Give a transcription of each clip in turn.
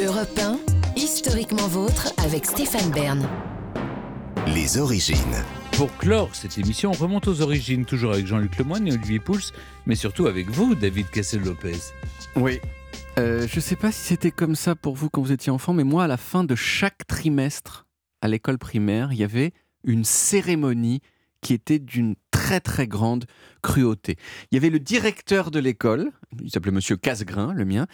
Europe 1, historiquement vôtre avec Stéphane Bern. Les origines. Pour clore cette émission, on remonte aux origines, toujours avec Jean-Luc Lemoyne et Olivier Pouls, mais surtout avec vous, David Cassel-Lopez. Oui. Euh, je ne sais pas si c'était comme ça pour vous quand vous étiez enfant, mais moi, à la fin de chaque trimestre à l'école primaire, il y avait une cérémonie qui était d'une très très grande cruauté. Il y avait le directeur de l'école, il s'appelait Monsieur Casgrain, le mien.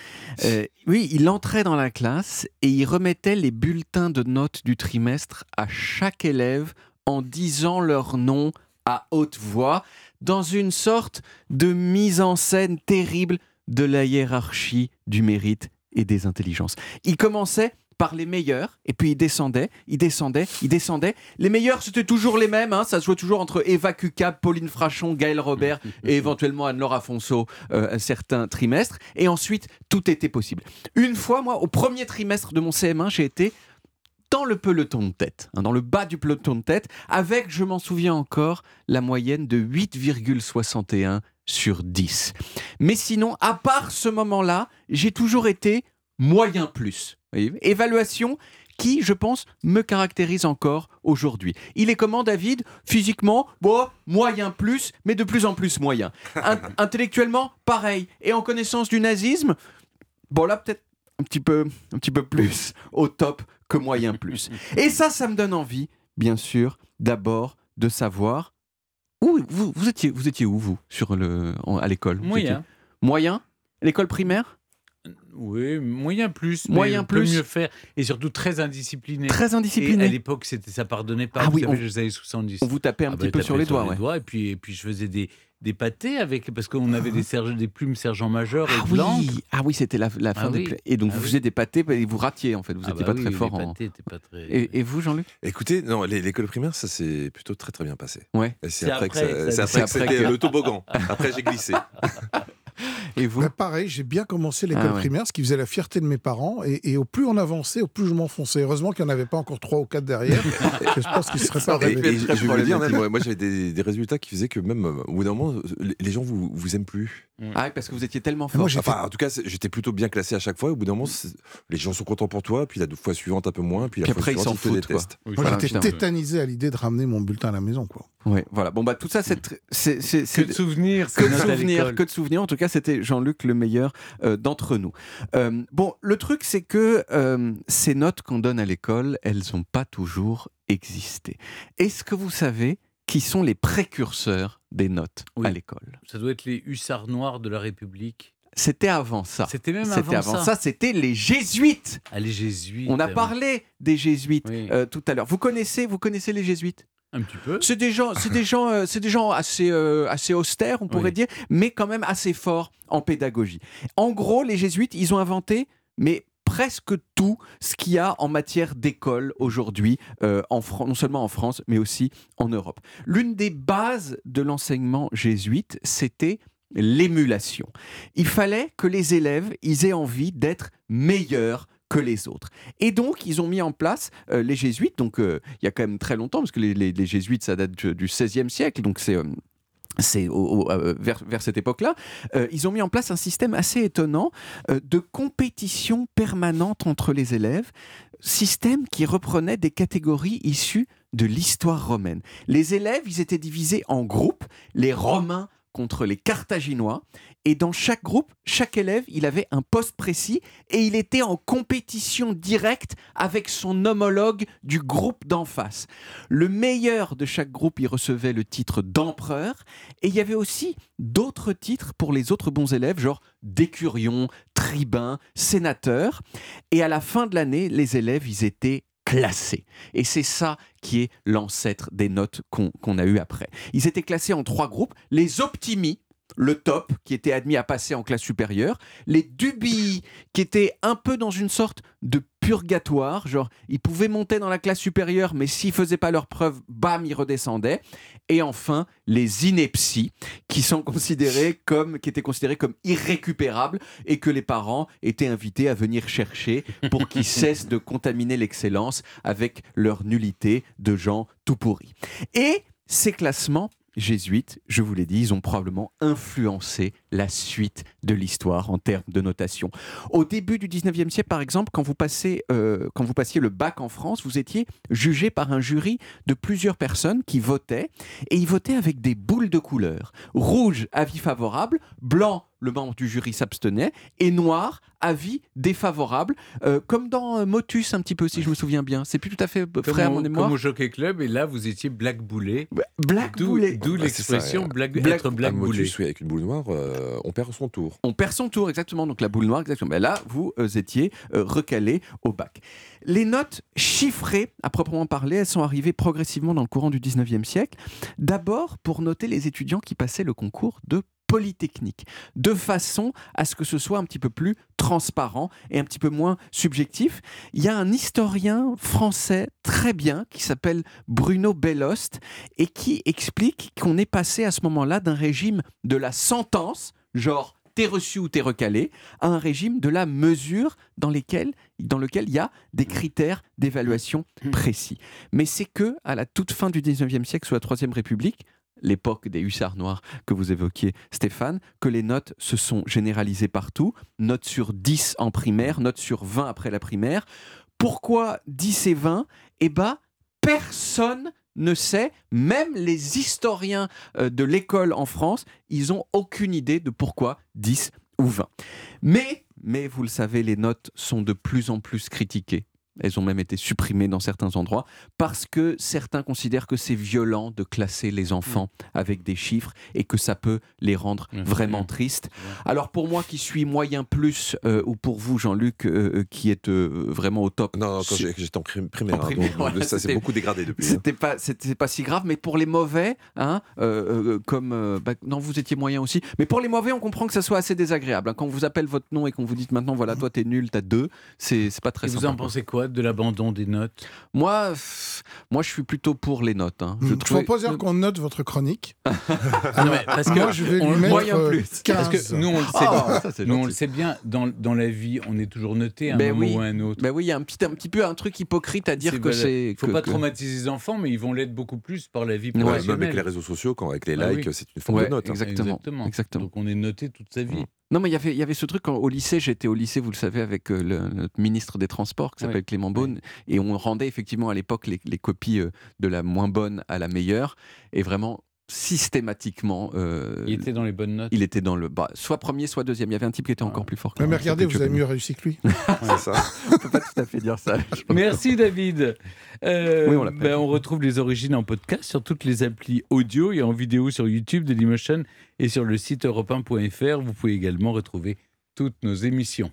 Euh, oui, il entrait dans la classe et il remettait les bulletins de notes du trimestre à chaque élève en disant leur nom à haute voix, dans une sorte de mise en scène terrible de la hiérarchie du mérite et des intelligences. Il commençait par les meilleurs, et puis il descendait, il descendait, il descendait. Les meilleurs, c'était toujours les mêmes, hein, ça se jouait toujours entre Eva Cucap, Pauline Frachon, Gaël Robert et éventuellement Anne-Laure Afonso euh, certains trimestres. Et ensuite, tout était possible. Une fois, moi, au premier trimestre de mon CM1, j'ai été dans le peloton de tête, hein, dans le bas du peloton de tête, avec, je m'en souviens encore, la moyenne de 8,61 sur 10. Mais sinon, à part ce moment-là, j'ai toujours été moyen plus. Évaluation qui, je pense, me caractérise encore aujourd'hui. Il est comment, David? Physiquement, bon, moyen plus, mais de plus en plus moyen. intellectuellement, pareil. Et en connaissance du nazisme, bon là, peut-être un petit peu, un petit peu plus au top que moyen plus. Et ça, ça me donne envie, bien sûr, d'abord de savoir où vous, vous étiez, vous étiez où vous sur le, à l'école Moyen. Moyen? L'école primaire? Oui, moyen plus. Moyen plus. mieux faire. Et surtout très indiscipliné. Très indiscipliné. Et à l'époque, c'était, ça pardonnait pas. Ah vous oui, savez, on- les années 70. On vous tapait un Ah petit bah, peu sur les doigts. ouais. et, puis, et puis je faisais des, des pâtés avec. Parce qu'on avait des, sergents, des plumes sergent majeur et Ah oui, ah oui, c'était la, la Ah fin des oui. Et donc Ah vous oui. faisiez des pâtés et vous ratiez en fait, vous Ah n'étiez bah pas oui, très fort Les en. pâtés étaient pas très. Et, et vous, Jean-Luc? Écoutez, non, l'é- l'école primaire, ça s'est plutôt très très bien passé. Ouais. C'est après, que c'était le toboggan. Après, j'ai glissé. Et vous Bah, pareil, j'ai bien commencé l'école Ah ouais. primaire, ce qui faisait la fierté de mes parents. Et, et au plus on avançait, au plus je m'enfonçais. Heureusement qu'il n'y en avait pas encore trois ou quatre derrière. je pense qu'ils ne seraient pas Et, je vais vous dire, même, moi, j'avais des, des résultats qui faisaient que même euh, au bout d'un moment, les- les gens vous, vous aiment plus. Ah, parce que vous étiez tellement Et fort. moi, Enfin, en tout cas, j'étais plutôt bien classé à chaque fois. Au bout d'un moment, les gens sont contents pour toi. Puis la fois suivante, un peu moins. Puis la Puis fois après, ils s'en te foutent, détestent. Oui, Moi, j'étais tétanisé à l'idée de ramener mon bulletin à la maison. Quoi. Ouais, voilà. Bon bah tout ça, c'est Que de souvenirs. que de souvenirs, que de souvenirs. En tout cas, c'était Jean-Luc le meilleur euh, d'entre nous. Euh, bon, le truc, c'est que euh, ces notes qu'on donne à l'école, elles n'ont pas toujours existé. Est-ce que vous savez qui sont les précurseurs des notes Oui. à l'école Ça doit être les hussards noirs de la République. C'était avant ça. C'était même C'était avant, avant ça, c'était les jésuites. Ah, les jésuites. On a euh, parlé des jésuites Oui. euh, tout à l'heure. Vous connaissez, vous connaissez les jésuites? Un petit peu. C'est des gens, c'est des gens, euh, c'est des gens assez, euh, assez austères, on pourrait Oui. dire, mais quand même assez forts en pédagogie. En gros, les jésuites, ils ont inventé, mais presque tout ce qu'il y a en matière d'école aujourd'hui, euh, non seulement en France, mais aussi en Europe. L'une des bases de l'enseignement jésuite, c'était l'émulation. Il fallait que les élèves, ils aient envie d'être meilleurs que les autres. Et donc, ils ont mis en place euh, les jésuites, donc euh, il y a quand même très longtemps, parce que les jésuites, ça date du du XVIe siècle, donc c'est... euh, vers cette époque-là, euh, ils ont mis en place un système assez étonnant euh, de compétition permanente entre les élèves, système qui reprenait des catégories issues de l'histoire romaine. Les élèves, ils étaient divisés en groupes, les Romains contre les Carthaginois, et dans chaque groupe, chaque élève, il avait un poste précis et il était en compétition directe avec son homologue du groupe d'en face. Le meilleur de chaque groupe, il recevait le titre d'empereur et il y avait aussi d'autres titres pour les autres bons élèves, genre d'écurion, tribun, sénateur. Et à la fin de l'année, les élèves, ils étaient classés. Et c'est ça qui est l'ancêtre des notes qu'on a eues après. Ils étaient classés en trois groupes. Les optimis, le top, qui était admis à passer en classe supérieure, les dubii, qui étaient un peu dans une sorte de purgatoire, genre ils pouvaient monter dans la classe supérieure, mais s'ils faisaient pas leur preuve, bam, ils redescendaient. Et enfin, les inepties, qui sont considérés comme, qui étaient considérés comme irrécupérables et que les parents étaient invités à venir chercher pour qu'ils cessent de contaminer l'excellence avec leur nullité de gens tout pourris. Et ces classements jésuites, je vous l'ai dit, ils ont probablement influencé la suite de l'histoire en termes de notation. Au début du 19e siècle, par exemple, quand vous, passez, euh, quand vous passiez le bac en France, vous étiez jugé par un jury de plusieurs personnes qui votaient, et ils votaient avec des boules de couleur. Rouge, avis favorable, blanc, le membre du jury s'abstenait, et noir, avis défavorable, euh, comme dans euh, Motus un petit peu, si je me souviens bien. C'est plus tout à fait Comme frère, au, mon mémoire. comme au Jockey Club, et là, vous étiez black boulé. Black D'où Boulet. d'où c'est ça, l'expression black, Black- être black Un boulé. motus, oui, avec une boule noire, euh, on perd son tour. On perd son tour, exactement. Donc la boule noire, exactement. Mais là, vous euh, étiez euh, recalé au bac. Les notes chiffrées, à proprement parler, elles sont arrivées progressivement dans le courant du 19e siècle. D'abord pour noter les étudiants qui passaient le concours de Polytechnique, de façon à ce que ce soit un petit peu plus transparent et un petit peu moins subjectif. Il y a un historien français très bien qui s'appelle Bruno Bellost et qui explique qu'on est passé à ce moment-là d'un régime de la sentence, genre t'es reçu ou t'es recalé, à un régime de la mesure dans, lesquels, dans lequel il y a des critères d'évaluation précis. Mais c'est que à la toute fin du 19e siècle, sous la Troisième République, l'époque des hussards noirs que vous évoquiez, Stéphane, que les notes se sont généralisées partout, notes sur 10 en primaire, notes sur 20 après la primaire. Pourquoi 10 et 20 Eh bien, personne ne sait, même les historiens euh, de l'école en France, ils ont aucune idée de pourquoi 10 ou 20. Mais, mais vous le savez, les notes sont de plus en plus critiquées. Elles ont même été supprimées dans certains endroits parce que certains considèrent que c'est violent de classer les enfants avec des chiffres et que ça peut les rendre Mmh. vraiment Mmh. tristes. Alors pour moi qui suis moyen plus, euh, ou pour vous Jean-Luc euh, euh, qui êtes euh, vraiment au top, Non, non, quand j'étais en prim- primaire, En hein, primaire, donc, voilà, ça s'est beaucoup dégradé depuis. hein. c'était pas, c'était pas si grave, mais pour les mauvais, hein, euh, euh, comme euh, bah, non, vous étiez moyen aussi. Mais pour les mauvais, on comprend que ça soit assez désagréable. hein. Quand on vous appelle votre nom et qu'on vous dit maintenant, voilà, toi t'es nul, t'as deux, c'est c'est pas très Et vous en pensez quoi de l'abandon des notes Moi, moi, je suis plutôt pour les notes. hein. Je, trouvais- propose qu'on note votre chronique. Non, mais parce que Moi, je vais on- lui mettre moyen euh, plus. 15. Parce que nous, on le sait, Ah, ça, c'est nous, on gentil. le sait bien, dans, dans la vie, on est toujours noté à un Ben moment oui. ou à un autre. Ben oui, il y a un petit, un petit peu un truc hypocrite à dire que c'est. Il faut que- pas que- traumatiser les enfants, mais ils vont l'être beaucoup plus par la vie Ouais, professionnelle. même avec les réseaux sociaux, quand, avec les Ah likes, oui. c'est une forme Ouais, de note. hein. exactement. Exactement. Donc on est noté toute sa vie. Mm. Non, mais il y avait- il y avait ce truc quand- au lycée. J'étais au lycée, vous le savez, avec euh, le, notre ministre des Transports qui s'appelle Oui. Clément Beaune. Et on rendait effectivement à l'époque les, les copies euh, de la moins bonne à la meilleure. Et vraiment, systématiquement, euh, Il était dans les bonnes notes. il était dans le. Bah, soit premier, soit deuxième. Il y avait un type qui était encore plus fort. que Ouais, mais regardez, vous avez mieux réussi que lui. C'est ça. On peut pas tout à fait dire ça. Merci David. Euh, Oui, on l'appelle. ben, on retrouve les origines en podcast sur toutes les applis audio et en vidéo sur YouTube de Dailymotion et sur le site europe1.fr. Vous pouvez également retrouver toutes nos émissions.